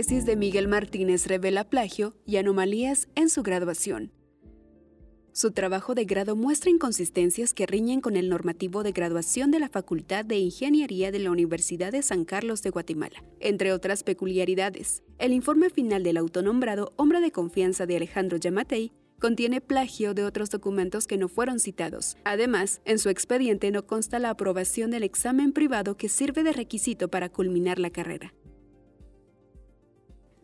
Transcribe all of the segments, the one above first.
Tesis de Miguel Martínez revela plagio y anomalías en su graduación. Su trabajo de grado muestra inconsistencias que riñen con el normativo de graduación de la Facultad de Ingeniería de la Universidad de San Carlos de Guatemala. Entre otras peculiaridades, el informe final del autonombrado hombre de confianza de Alejandro Yamatei contiene plagio de otros documentos que no fueron citados. Además, en su expediente no consta la aprobación del examen privado que sirve de requisito para culminar la carrera.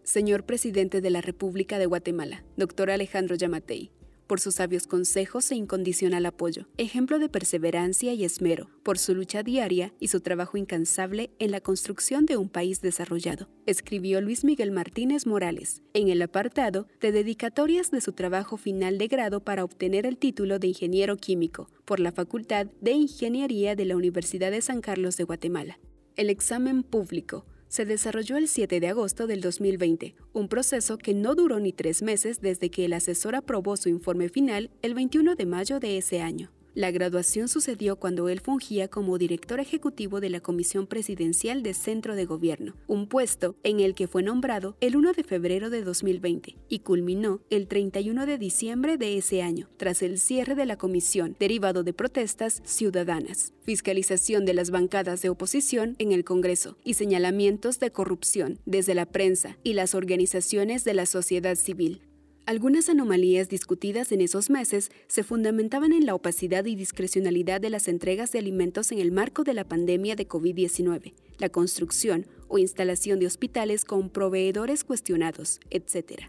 Señor Presidente de la República de Guatemala, doctor Alejandro Yamatei, por sus sabios consejos e incondicional apoyo, ejemplo de perseverancia y esmero, por su lucha diaria y su trabajo incansable en la construcción de un país desarrollado, escribió Luis Miguel Martínez Morales en el apartado de dedicatorias de su trabajo final de grado para obtener el título de ingeniero químico por la Facultad de Ingeniería de la Universidad de San Carlos de Guatemala. El examen público se desarrolló el 7 de agosto del 2020, un proceso que no duró ni tres meses desde que el asesor aprobó su informe final el 21 de mayo de ese año. La graduación sucedió cuando él fungía como director ejecutivo de la Comisión Presidencial de Centro de Gobierno, un puesto en el que fue nombrado el 1 de febrero de 2020 y culminó el 31 de diciembre de ese año, tras el cierre de la comisión derivado de protestas ciudadanas, fiscalización de las bancadas de oposición en el Congreso y señalamientos de corrupción desde la prensa y las organizaciones de la sociedad civil. Algunas anomalías discutidas en esos meses se fundamentaban en la opacidad y discrecionalidad de las entregas de alimentos en el marco de la pandemia de COVID-19, la construcción o instalación de hospitales con proveedores cuestionados, etc.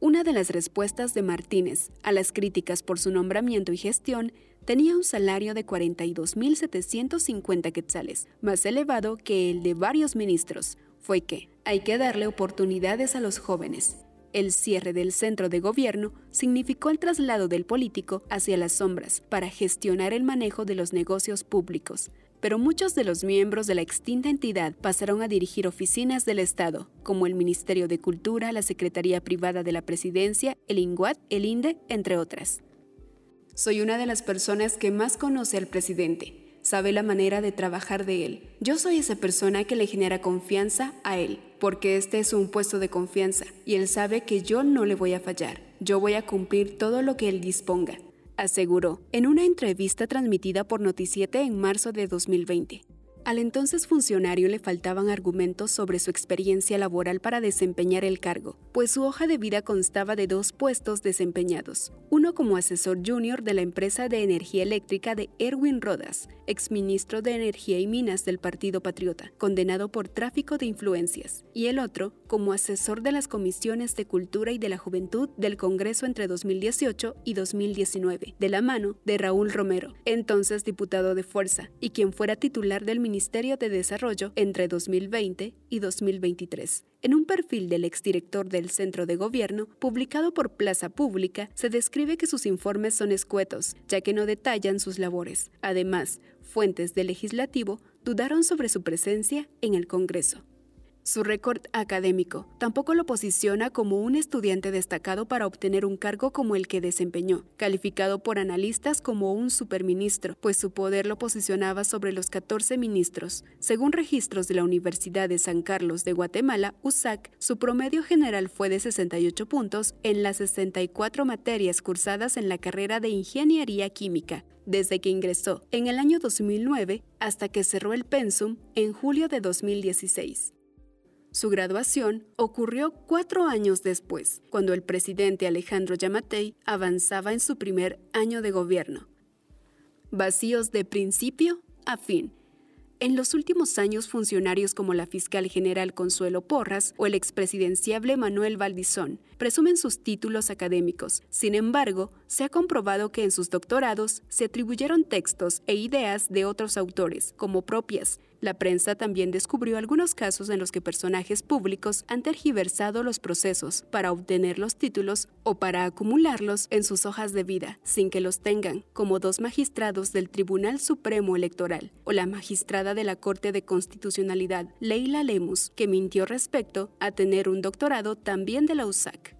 Una de las respuestas de Martínez a las críticas por su nombramiento y gestión tenía un salario de 42.750 quetzales, más elevado que el de varios ministros. Fue que hay que darle oportunidades a los jóvenes, el cierre del centro de gobierno significó el traslado del político hacia las sombras para gestionar el manejo de los negocios públicos, pero muchos de los miembros de la extinta entidad pasaron a dirigir oficinas del Estado, como el Ministerio de Cultura, la Secretaría Privada de la Presidencia, el INGUAT, el INDE, entre otras. Soy una de las personas que más conoce al presidente sabe la manera de trabajar de él. Yo soy esa persona que le genera confianza a él, porque este es un puesto de confianza y él sabe que yo no le voy a fallar. Yo voy a cumplir todo lo que él disponga, aseguró en una entrevista transmitida por Noticiete en marzo de 2020. Al entonces funcionario le faltaban argumentos sobre su experiencia laboral para desempeñar el cargo, pues su hoja de vida constaba de dos puestos desempeñados, uno como asesor junior de la empresa de energía eléctrica de Erwin Rodas, exministro de Energía y Minas del Partido Patriota, condenado por tráfico de influencias, y el otro como asesor de las comisiones de Cultura y de la Juventud del Congreso entre 2018 y 2019, de la mano de Raúl Romero, entonces diputado de Fuerza, y quien fuera titular del Ministerio de Desarrollo entre 2020 y 2023. En un perfil del exdirector del Centro de Gobierno, publicado por Plaza Pública, se describe que sus informes son escuetos, ya que no detallan sus labores. Además, fuentes del legislativo dudaron sobre su presencia en el Congreso. Su récord académico tampoco lo posiciona como un estudiante destacado para obtener un cargo como el que desempeñó, calificado por analistas como un superministro, pues su poder lo posicionaba sobre los 14 ministros. Según registros de la Universidad de San Carlos de Guatemala, USAC, su promedio general fue de 68 puntos en las 64 materias cursadas en la carrera de Ingeniería Química, desde que ingresó en el año 2009 hasta que cerró el pensum en julio de 2016. Su graduación ocurrió cuatro años después, cuando el presidente Alejandro Yamatei avanzaba en su primer año de gobierno. Vacíos de principio a fin. En los últimos años, funcionarios como la fiscal general Consuelo Porras o el expresidenciable Manuel Valdizón presumen sus títulos académicos. Sin embargo, se ha comprobado que en sus doctorados se atribuyeron textos e ideas de otros autores como propias, la prensa también descubrió algunos casos en los que personajes públicos han tergiversado los procesos para obtener los títulos o para acumularlos en sus hojas de vida sin que los tengan, como dos magistrados del Tribunal Supremo Electoral o la magistrada de la Corte de Constitucionalidad, Leila Lemus, que mintió respecto a tener un doctorado también de la USAC.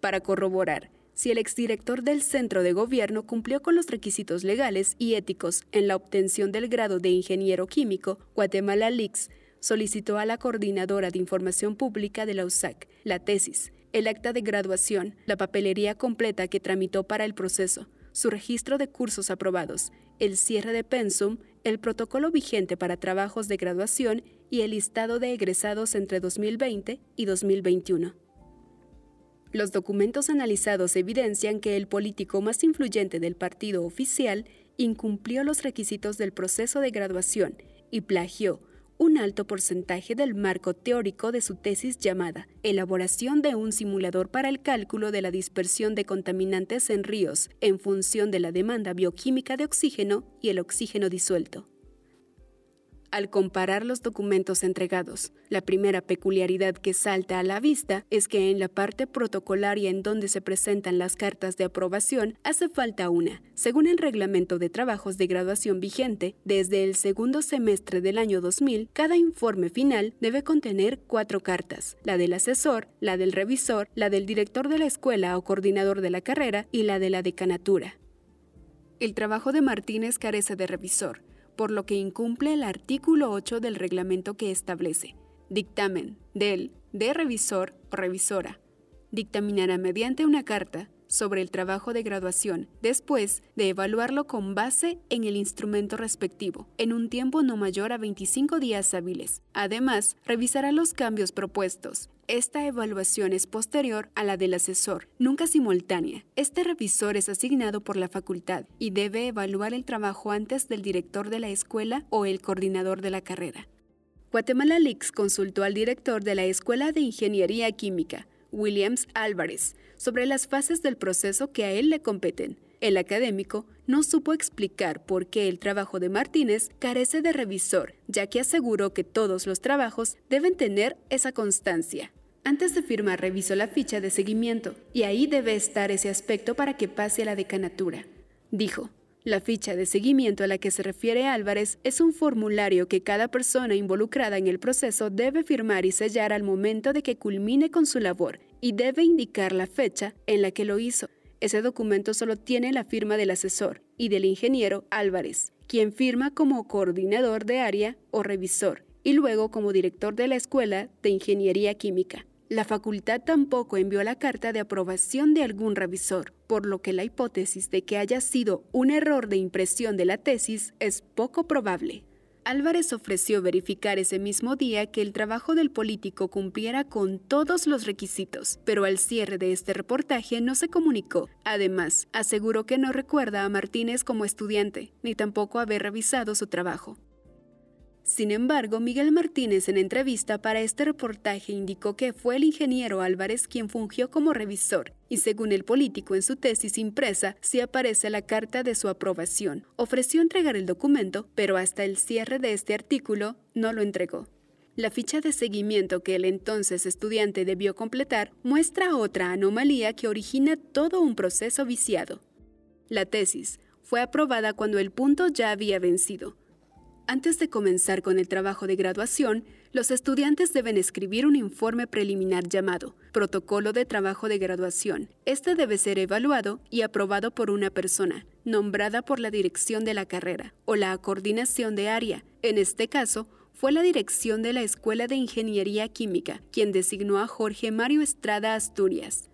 Para corroborar, si el exdirector del centro de gobierno cumplió con los requisitos legales y éticos en la obtención del grado de ingeniero químico, Guatemala Leaks solicitó a la coordinadora de información pública de la USAC la tesis, el acta de graduación, la papelería completa que tramitó para el proceso, su registro de cursos aprobados, el cierre de pensum, el protocolo vigente para trabajos de graduación y el listado de egresados entre 2020 y 2021. Los documentos analizados evidencian que el político más influyente del partido oficial incumplió los requisitos del proceso de graduación y plagió un alto porcentaje del marco teórico de su tesis llamada Elaboración de un simulador para el cálculo de la dispersión de contaminantes en ríos en función de la demanda bioquímica de oxígeno y el oxígeno disuelto al comparar los documentos entregados. La primera peculiaridad que salta a la vista es que en la parte protocolaria en donde se presentan las cartas de aprobación hace falta una. Según el reglamento de trabajos de graduación vigente, desde el segundo semestre del año 2000, cada informe final debe contener cuatro cartas, la del asesor, la del revisor, la del director de la escuela o coordinador de la carrera y la de la decanatura. El trabajo de Martínez carece de revisor por lo que incumple el artículo 8 del reglamento que establece dictamen del de revisor o revisora. Dictaminará mediante una carta sobre el trabajo de graduación, después de evaluarlo con base en el instrumento respectivo, en un tiempo no mayor a 25 días hábiles. Además, revisará los cambios propuestos. Esta evaluación es posterior a la del asesor, nunca simultánea. Este revisor es asignado por la facultad y debe evaluar el trabajo antes del director de la escuela o el coordinador de la carrera. Guatemala Leaks consultó al director de la Escuela de Ingeniería Química, Williams Álvarez, sobre las fases del proceso que a él le competen. El académico no supo explicar por qué el trabajo de Martínez carece de revisor, ya que aseguró que todos los trabajos deben tener esa constancia. Antes de firmar revisó la ficha de seguimiento, y ahí debe estar ese aspecto para que pase a la decanatura. Dijo, la ficha de seguimiento a la que se refiere Álvarez es un formulario que cada persona involucrada en el proceso debe firmar y sellar al momento de que culmine con su labor y debe indicar la fecha en la que lo hizo. Ese documento solo tiene la firma del asesor y del ingeniero Álvarez, quien firma como coordinador de área o revisor y luego como director de la Escuela de Ingeniería Química. La facultad tampoco envió la carta de aprobación de algún revisor, por lo que la hipótesis de que haya sido un error de impresión de la tesis es poco probable. Álvarez ofreció verificar ese mismo día que el trabajo del político cumpliera con todos los requisitos, pero al cierre de este reportaje no se comunicó. Además, aseguró que no recuerda a Martínez como estudiante, ni tampoco haber revisado su trabajo. Sin embargo, Miguel Martínez en entrevista para este reportaje indicó que fue el ingeniero Álvarez quien fungió como revisor y según el político en su tesis impresa sí aparece la carta de su aprobación. Ofreció entregar el documento, pero hasta el cierre de este artículo no lo entregó. La ficha de seguimiento que el entonces estudiante debió completar muestra otra anomalía que origina todo un proceso viciado. La tesis fue aprobada cuando el punto ya había vencido antes de comenzar con el trabajo de graduación, los estudiantes deben escribir un informe preliminar llamado Protocolo de Trabajo de Graduación. Este debe ser evaluado y aprobado por una persona, nombrada por la dirección de la carrera o la coordinación de área. En este caso, fue la dirección de la Escuela de Ingeniería Química quien designó a Jorge Mario Estrada Asturias.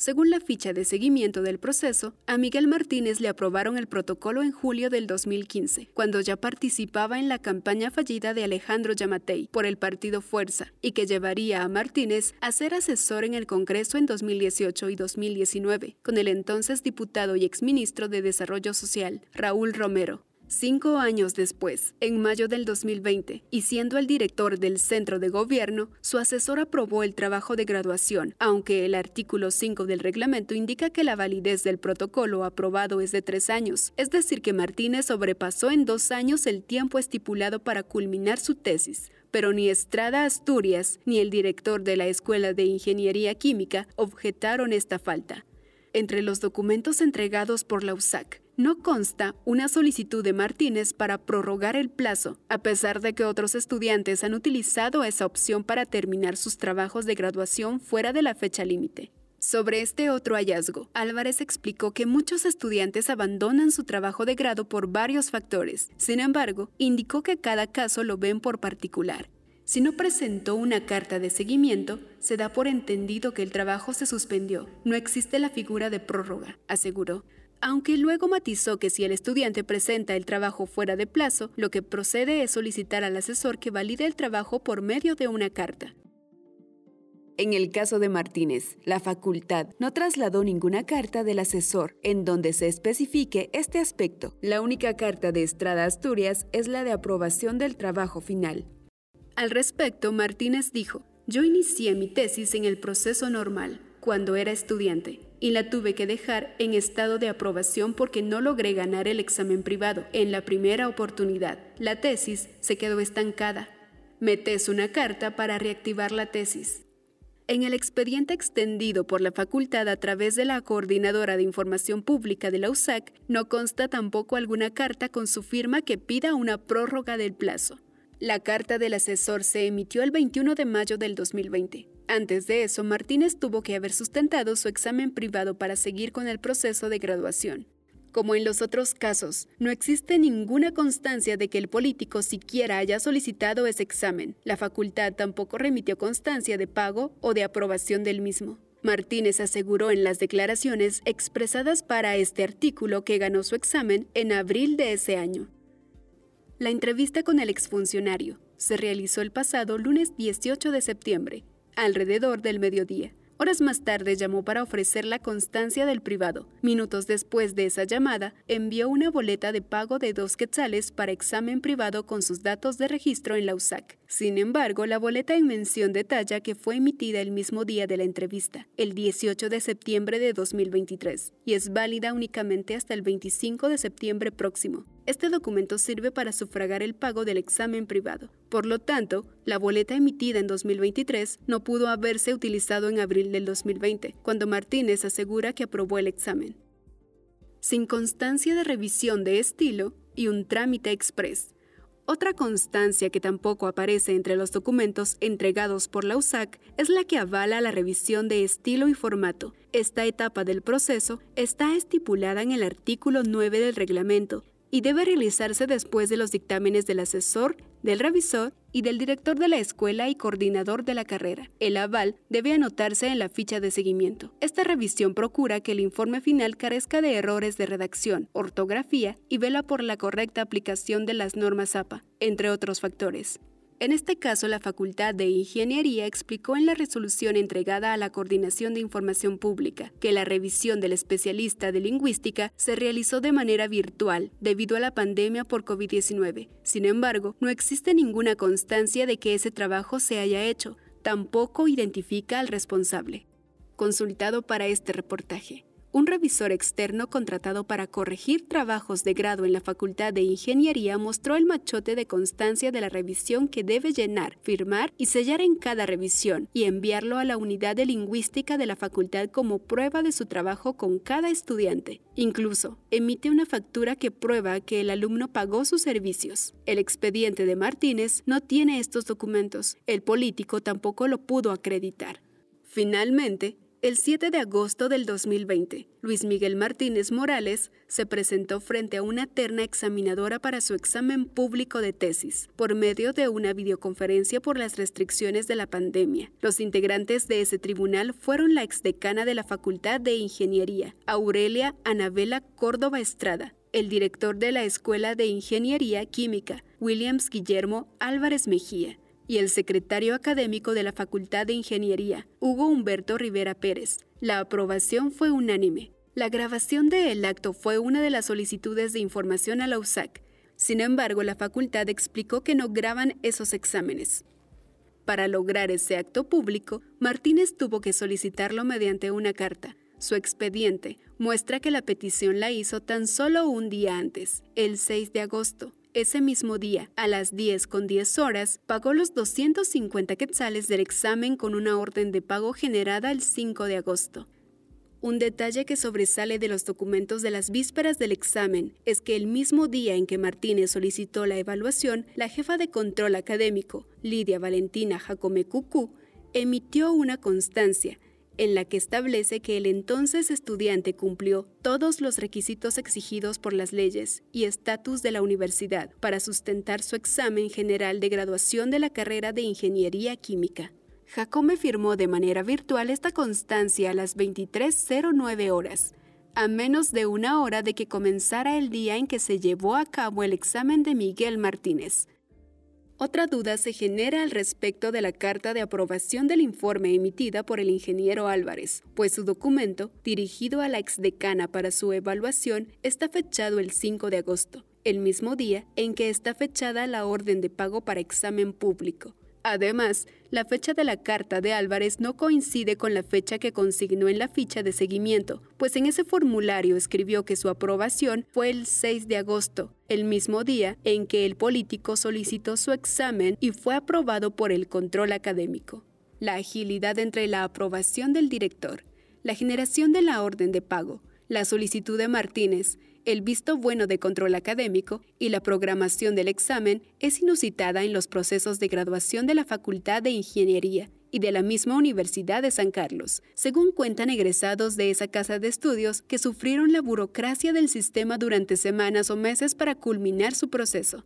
Según la ficha de seguimiento del proceso, a Miguel Martínez le aprobaron el protocolo en julio del 2015, cuando ya participaba en la campaña fallida de Alejandro Yamatei por el partido Fuerza y que llevaría a Martínez a ser asesor en el Congreso en 2018 y 2019, con el entonces diputado y exministro de Desarrollo Social, Raúl Romero. Cinco años después, en mayo del 2020, y siendo el director del centro de gobierno, su asesor aprobó el trabajo de graduación, aunque el artículo 5 del reglamento indica que la validez del protocolo aprobado es de tres años, es decir, que Martínez sobrepasó en dos años el tiempo estipulado para culminar su tesis pero ni Estrada Asturias ni el director de la Escuela de Ingeniería Química objetaron esta falta. Entre los documentos entregados por la USAC, no consta una solicitud de Martínez para prorrogar el plazo, a pesar de que otros estudiantes han utilizado esa opción para terminar sus trabajos de graduación fuera de la fecha límite. Sobre este otro hallazgo, Álvarez explicó que muchos estudiantes abandonan su trabajo de grado por varios factores. Sin embargo, indicó que cada caso lo ven por particular. Si no presentó una carta de seguimiento, se da por entendido que el trabajo se suspendió. No existe la figura de prórroga, aseguró aunque luego matizó que si el estudiante presenta el trabajo fuera de plazo, lo que procede es solicitar al asesor que valide el trabajo por medio de una carta. En el caso de Martínez, la facultad no trasladó ninguna carta del asesor en donde se especifique este aspecto. La única carta de Estrada Asturias es la de aprobación del trabajo final. Al respecto, Martínez dijo, yo inicié mi tesis en el proceso normal, cuando era estudiante y la tuve que dejar en estado de aprobación porque no logré ganar el examen privado en la primera oportunidad. La tesis se quedó estancada. Metes una carta para reactivar la tesis. En el expediente extendido por la facultad a través de la Coordinadora de Información Pública de la USAC, no consta tampoco alguna carta con su firma que pida una prórroga del plazo. La carta del asesor se emitió el 21 de mayo del 2020. Antes de eso, Martínez tuvo que haber sustentado su examen privado para seguir con el proceso de graduación. Como en los otros casos, no existe ninguna constancia de que el político siquiera haya solicitado ese examen. La facultad tampoco remitió constancia de pago o de aprobación del mismo. Martínez aseguró en las declaraciones expresadas para este artículo que ganó su examen en abril de ese año. La entrevista con el exfuncionario se realizó el pasado lunes 18 de septiembre alrededor del mediodía. Horas más tarde llamó para ofrecer la constancia del privado. Minutos después de esa llamada, envió una boleta de pago de dos quetzales para examen privado con sus datos de registro en la USAC. Sin embargo, la boleta en mención detalla que fue emitida el mismo día de la entrevista, el 18 de septiembre de 2023, y es válida únicamente hasta el 25 de septiembre próximo. Este documento sirve para sufragar el pago del examen privado. Por lo tanto, la boleta emitida en 2023 no pudo haberse utilizado en abril del 2020, cuando Martínez asegura que aprobó el examen. Sin constancia de revisión de estilo y un trámite express. Otra constancia que tampoco aparece entre los documentos entregados por la USAC es la que avala la revisión de estilo y formato. Esta etapa del proceso está estipulada en el artículo 9 del reglamento y debe realizarse después de los dictámenes del asesor, del revisor y del director de la escuela y coordinador de la carrera. El aval debe anotarse en la ficha de seguimiento. Esta revisión procura que el informe final carezca de errores de redacción, ortografía y vela por la correcta aplicación de las normas APA, entre otros factores. En este caso, la Facultad de Ingeniería explicó en la resolución entregada a la Coordinación de Información Pública que la revisión del especialista de lingüística se realizó de manera virtual debido a la pandemia por COVID-19. Sin embargo, no existe ninguna constancia de que ese trabajo se haya hecho. Tampoco identifica al responsable. Consultado para este reportaje un revisor externo contratado para corregir trabajos de grado en la Facultad de Ingeniería mostró el machote de constancia de la revisión que debe llenar, firmar y sellar en cada revisión y enviarlo a la unidad de lingüística de la facultad como prueba de su trabajo con cada estudiante. Incluso, emite una factura que prueba que el alumno pagó sus servicios. El expediente de Martínez no tiene estos documentos. El político tampoco lo pudo acreditar. Finalmente, el 7 de agosto del 2020, Luis Miguel Martínez Morales se presentó frente a una terna examinadora para su examen público de tesis, por medio de una videoconferencia por las restricciones de la pandemia. Los integrantes de ese tribunal fueron la exdecana de la Facultad de Ingeniería, Aurelia Anabela Córdoba Estrada, el director de la Escuela de Ingeniería Química, Williams Guillermo Álvarez Mejía, y el secretario académico de la Facultad de Ingeniería, Hugo Humberto Rivera Pérez. La aprobación fue unánime. La grabación del acto fue una de las solicitudes de información a la USAC. Sin embargo, la facultad explicó que no graban esos exámenes. Para lograr ese acto público, Martínez tuvo que solicitarlo mediante una carta. Su expediente muestra que la petición la hizo tan solo un día antes, el 6 de agosto. Ese mismo día, a las 10 con 10 horas, pagó los 250 quetzales del examen con una orden de pago generada el 5 de agosto. Un detalle que sobresale de los documentos de las vísperas del examen es que el mismo día en que Martínez solicitó la evaluación, la jefa de control académico, Lidia Valentina Jacome Cucú, emitió una constancia en la que establece que el entonces estudiante cumplió todos los requisitos exigidos por las leyes y estatus de la universidad para sustentar su examen general de graduación de la carrera de Ingeniería Química. Jacome firmó de manera virtual esta constancia a las 23.09 horas, a menos de una hora de que comenzara el día en que se llevó a cabo el examen de Miguel Martínez. Otra duda se genera al respecto de la carta de aprobación del informe emitida por el ingeniero Álvarez, pues su documento, dirigido a la exdecana para su evaluación, está fechado el 5 de agosto, el mismo día en que está fechada la orden de pago para examen público. Además, la fecha de la carta de Álvarez no coincide con la fecha que consignó en la ficha de seguimiento, pues en ese formulario escribió que su aprobación fue el 6 de agosto, el mismo día en que el político solicitó su examen y fue aprobado por el control académico. La agilidad entre la aprobación del director, la generación de la orden de pago, la solicitud de Martínez, el visto bueno de control académico y la programación del examen es inusitada en los procesos de graduación de la Facultad de Ingeniería y de la misma Universidad de San Carlos, según cuentan egresados de esa casa de estudios que sufrieron la burocracia del sistema durante semanas o meses para culminar su proceso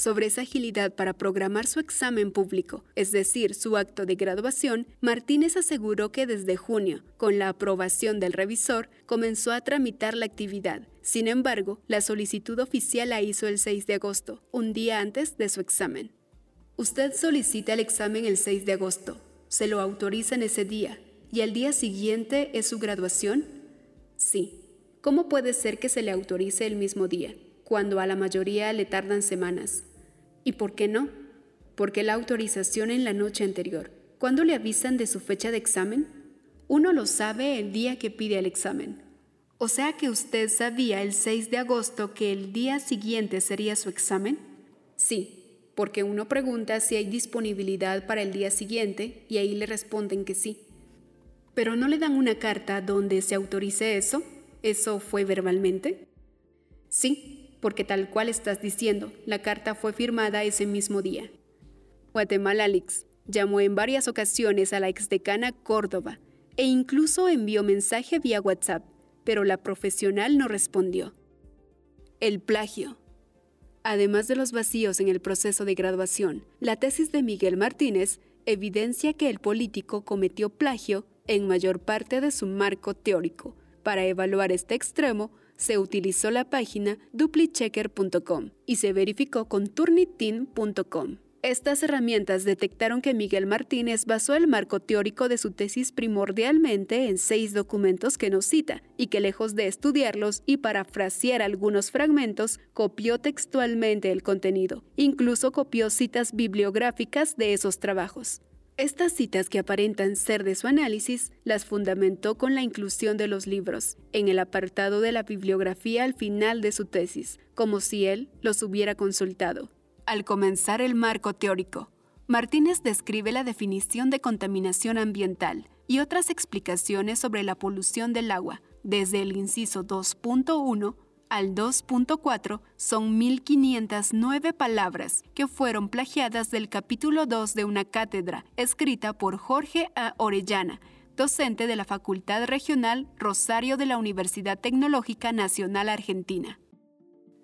sobre esa agilidad para programar su examen público, es decir, su acto de graduación, Martínez aseguró que desde junio, con la aprobación del revisor, comenzó a tramitar la actividad. Sin embargo, la solicitud oficial la hizo el 6 de agosto, un día antes de su examen. Usted solicita el examen el 6 de agosto, se lo autoriza en ese día, y al día siguiente es su graduación? Sí. ¿Cómo puede ser que se le autorice el mismo día? cuando a la mayoría le tardan semanas. ¿Y por qué no? Porque la autorización en la noche anterior. ¿Cuándo le avisan de su fecha de examen? Uno lo sabe el día que pide el examen. O sea que usted sabía el 6 de agosto que el día siguiente sería su examen? Sí, porque uno pregunta si hay disponibilidad para el día siguiente y ahí le responden que sí. Pero no le dan una carta donde se autorice eso. ¿Eso fue verbalmente? Sí, porque tal cual estás diciendo, la carta fue firmada ese mismo día. Guatemala Leaks llamó en varias ocasiones a la exdecana Córdoba e incluso envió mensaje vía WhatsApp, pero la profesional no respondió. El plagio. Además de los vacíos en el proceso de graduación, la tesis de Miguel Martínez evidencia que el político cometió plagio en mayor parte de su marco teórico. Para evaluar este extremo, se utilizó la página duplichecker.com y se verificó con turnitin.com. Estas herramientas detectaron que Miguel Martínez basó el marco teórico de su tesis primordialmente en seis documentos que nos cita y que lejos de estudiarlos y parafrasear algunos fragmentos, copió textualmente el contenido. Incluso copió citas bibliográficas de esos trabajos. Estas citas que aparentan ser de su análisis las fundamentó con la inclusión de los libros en el apartado de la bibliografía al final de su tesis, como si él los hubiera consultado. Al comenzar el marco teórico, Martínez describe la definición de contaminación ambiental y otras explicaciones sobre la polución del agua, desde el inciso 2.1 al 2.4 son 1509 palabras que fueron plagiadas del capítulo 2 de una cátedra escrita por Jorge A. Orellana, docente de la Facultad Regional Rosario de la Universidad Tecnológica Nacional Argentina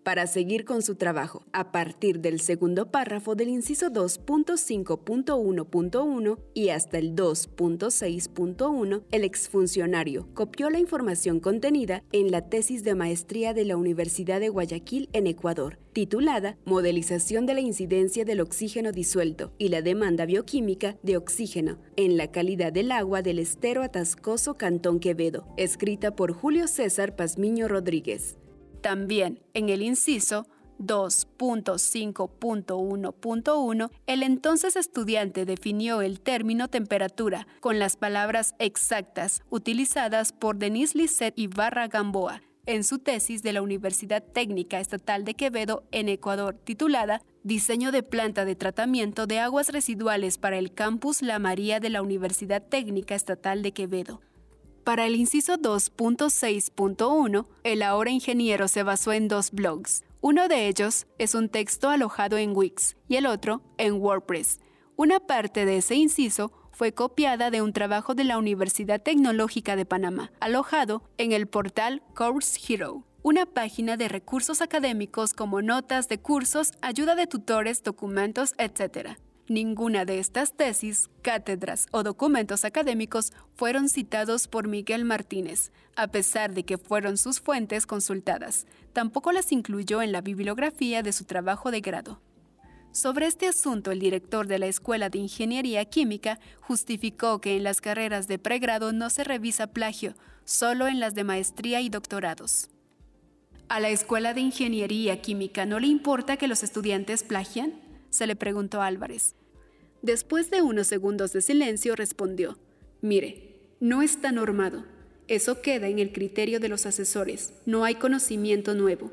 para seguir con su trabajo. A partir del segundo párrafo del inciso 2.5.1.1 y hasta el 2.6.1, el exfuncionario copió la información contenida en la tesis de maestría de la Universidad de Guayaquil en Ecuador, titulada Modelización de la incidencia del oxígeno disuelto y la demanda bioquímica de oxígeno en la calidad del agua del estero atascoso Cantón Quevedo, escrita por Julio César Pazmiño Rodríguez. También, en el inciso 2.5.1.1, el entonces estudiante definió el término temperatura con las palabras exactas utilizadas por Denise Lisset y Barra Gamboa en su tesis de la Universidad Técnica Estatal de Quevedo en Ecuador, titulada Diseño de planta de tratamiento de aguas residuales para el campus La María de la Universidad Técnica Estatal de Quevedo. Para el inciso 2.6.1, el ahora ingeniero se basó en dos blogs. Uno de ellos es un texto alojado en Wix y el otro en WordPress. Una parte de ese inciso fue copiada de un trabajo de la Universidad Tecnológica de Panamá, alojado en el portal Course Hero, una página de recursos académicos como notas de cursos, ayuda de tutores, documentos, etc. Ninguna de estas tesis, cátedras o documentos académicos fueron citados por Miguel Martínez, a pesar de que fueron sus fuentes consultadas. Tampoco las incluyó en la bibliografía de su trabajo de grado. Sobre este asunto, el director de la Escuela de Ingeniería Química justificó que en las carreras de pregrado no se revisa plagio, solo en las de maestría y doctorados. ¿A la Escuela de Ingeniería Química no le importa que los estudiantes plagian? Se le preguntó Álvarez. Después de unos segundos de silencio respondió, mire, no está normado. Eso queda en el criterio de los asesores. No hay conocimiento nuevo.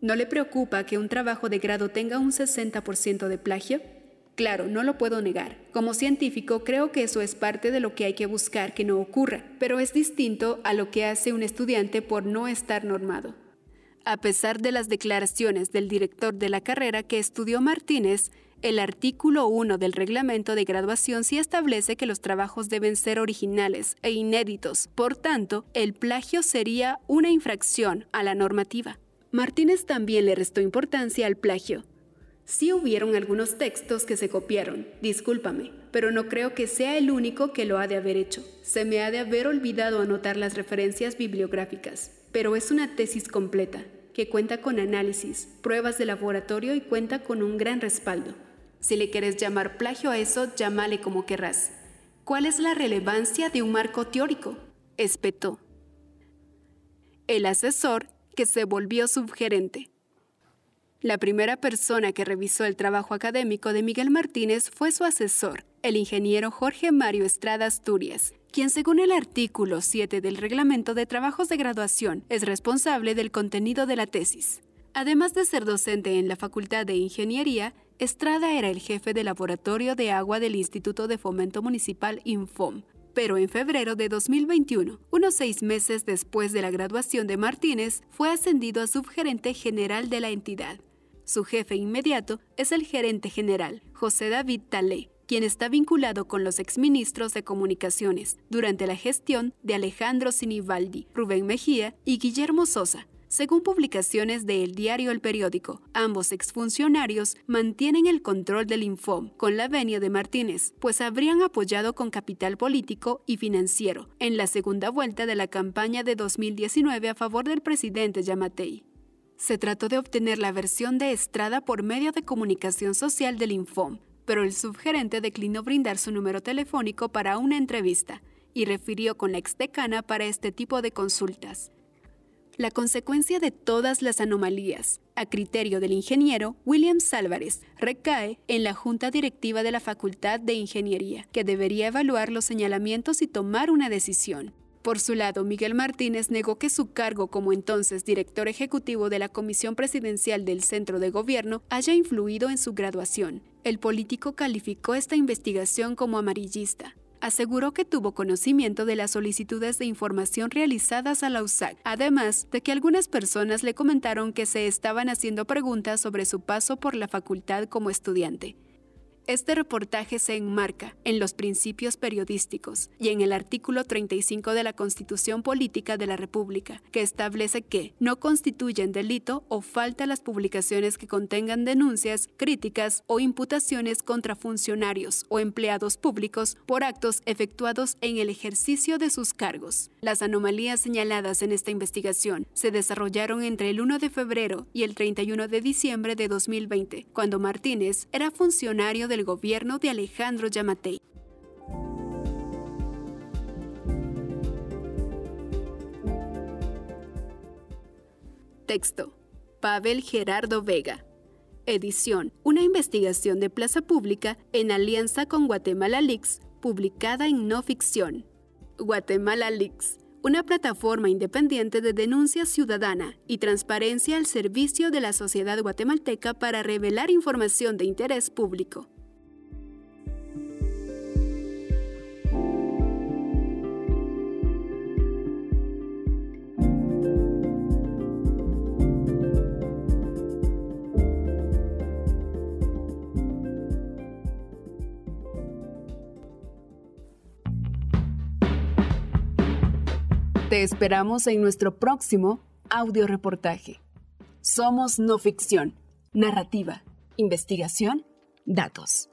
¿No le preocupa que un trabajo de grado tenga un 60% de plagio? Claro, no lo puedo negar. Como científico creo que eso es parte de lo que hay que buscar que no ocurra, pero es distinto a lo que hace un estudiante por no estar normado. A pesar de las declaraciones del director de la carrera que estudió Martínez, el artículo 1 del reglamento de graduación sí establece que los trabajos deben ser originales e inéditos. Por tanto, el plagio sería una infracción a la normativa. Martínez también le restó importancia al plagio. Sí hubieron algunos textos que se copiaron, discúlpame, pero no creo que sea el único que lo ha de haber hecho. Se me ha de haber olvidado anotar las referencias bibliográficas, pero es una tesis completa, que cuenta con análisis, pruebas de laboratorio y cuenta con un gran respaldo. Si le quieres llamar plagio a eso, llámale como querrás. ¿Cuál es la relevancia de un marco teórico? Espetó. El asesor que se volvió subgerente. La primera persona que revisó el trabajo académico de Miguel Martínez fue su asesor, el ingeniero Jorge Mario Estrada Asturias, quien según el artículo 7 del Reglamento de Trabajos de Graduación es responsable del contenido de la tesis. Además de ser docente en la Facultad de Ingeniería, Estrada era el jefe de laboratorio de agua del Instituto de Fomento Municipal Infom, pero en febrero de 2021, unos seis meses después de la graduación de Martínez, fue ascendido a subgerente general de la entidad. Su jefe inmediato es el gerente general, José David Talé, quien está vinculado con los exministros de Comunicaciones durante la gestión de Alejandro Sinibaldi, Rubén Mejía y Guillermo Sosa, según publicaciones de El Diario El Periódico, ambos exfuncionarios mantienen el control del Infom con la venia de Martínez, pues habrían apoyado con capital político y financiero en la segunda vuelta de la campaña de 2019 a favor del presidente Yamatei. Se trató de obtener la versión de Estrada por medio de comunicación social del Infom, pero el subgerente declinó brindar su número telefónico para una entrevista y refirió con la exdecana para este tipo de consultas. La consecuencia de todas las anomalías, a criterio del ingeniero William Álvarez, recae en la Junta Directiva de la Facultad de Ingeniería, que debería evaluar los señalamientos y tomar una decisión. Por su lado, Miguel Martínez negó que su cargo como entonces director ejecutivo de la Comisión Presidencial del Centro de Gobierno haya influido en su graduación. El político calificó esta investigación como amarillista aseguró que tuvo conocimiento de las solicitudes de información realizadas a la USAC, además de que algunas personas le comentaron que se estaban haciendo preguntas sobre su paso por la facultad como estudiante. Este reportaje se enmarca en los principios periodísticos y en el artículo 35 de la Constitución Política de la República, que establece que no constituyen delito o falta las publicaciones que contengan denuncias, críticas o imputaciones contra funcionarios o empleados públicos por actos efectuados en el ejercicio de sus cargos. Las anomalías señaladas en esta investigación se desarrollaron entre el 1 de febrero y el 31 de diciembre de 2020, cuando Martínez era funcionario de gobierno de Alejandro Yamatei. Texto. Pavel Gerardo Vega. Edición, una investigación de Plaza Pública en alianza con Guatemala Leaks, publicada en no ficción. Guatemala Leaks, una plataforma independiente de denuncia ciudadana y transparencia al servicio de la sociedad guatemalteca para revelar información de interés público. Te esperamos en nuestro próximo audio reportaje. Somos no ficción, narrativa, investigación, datos.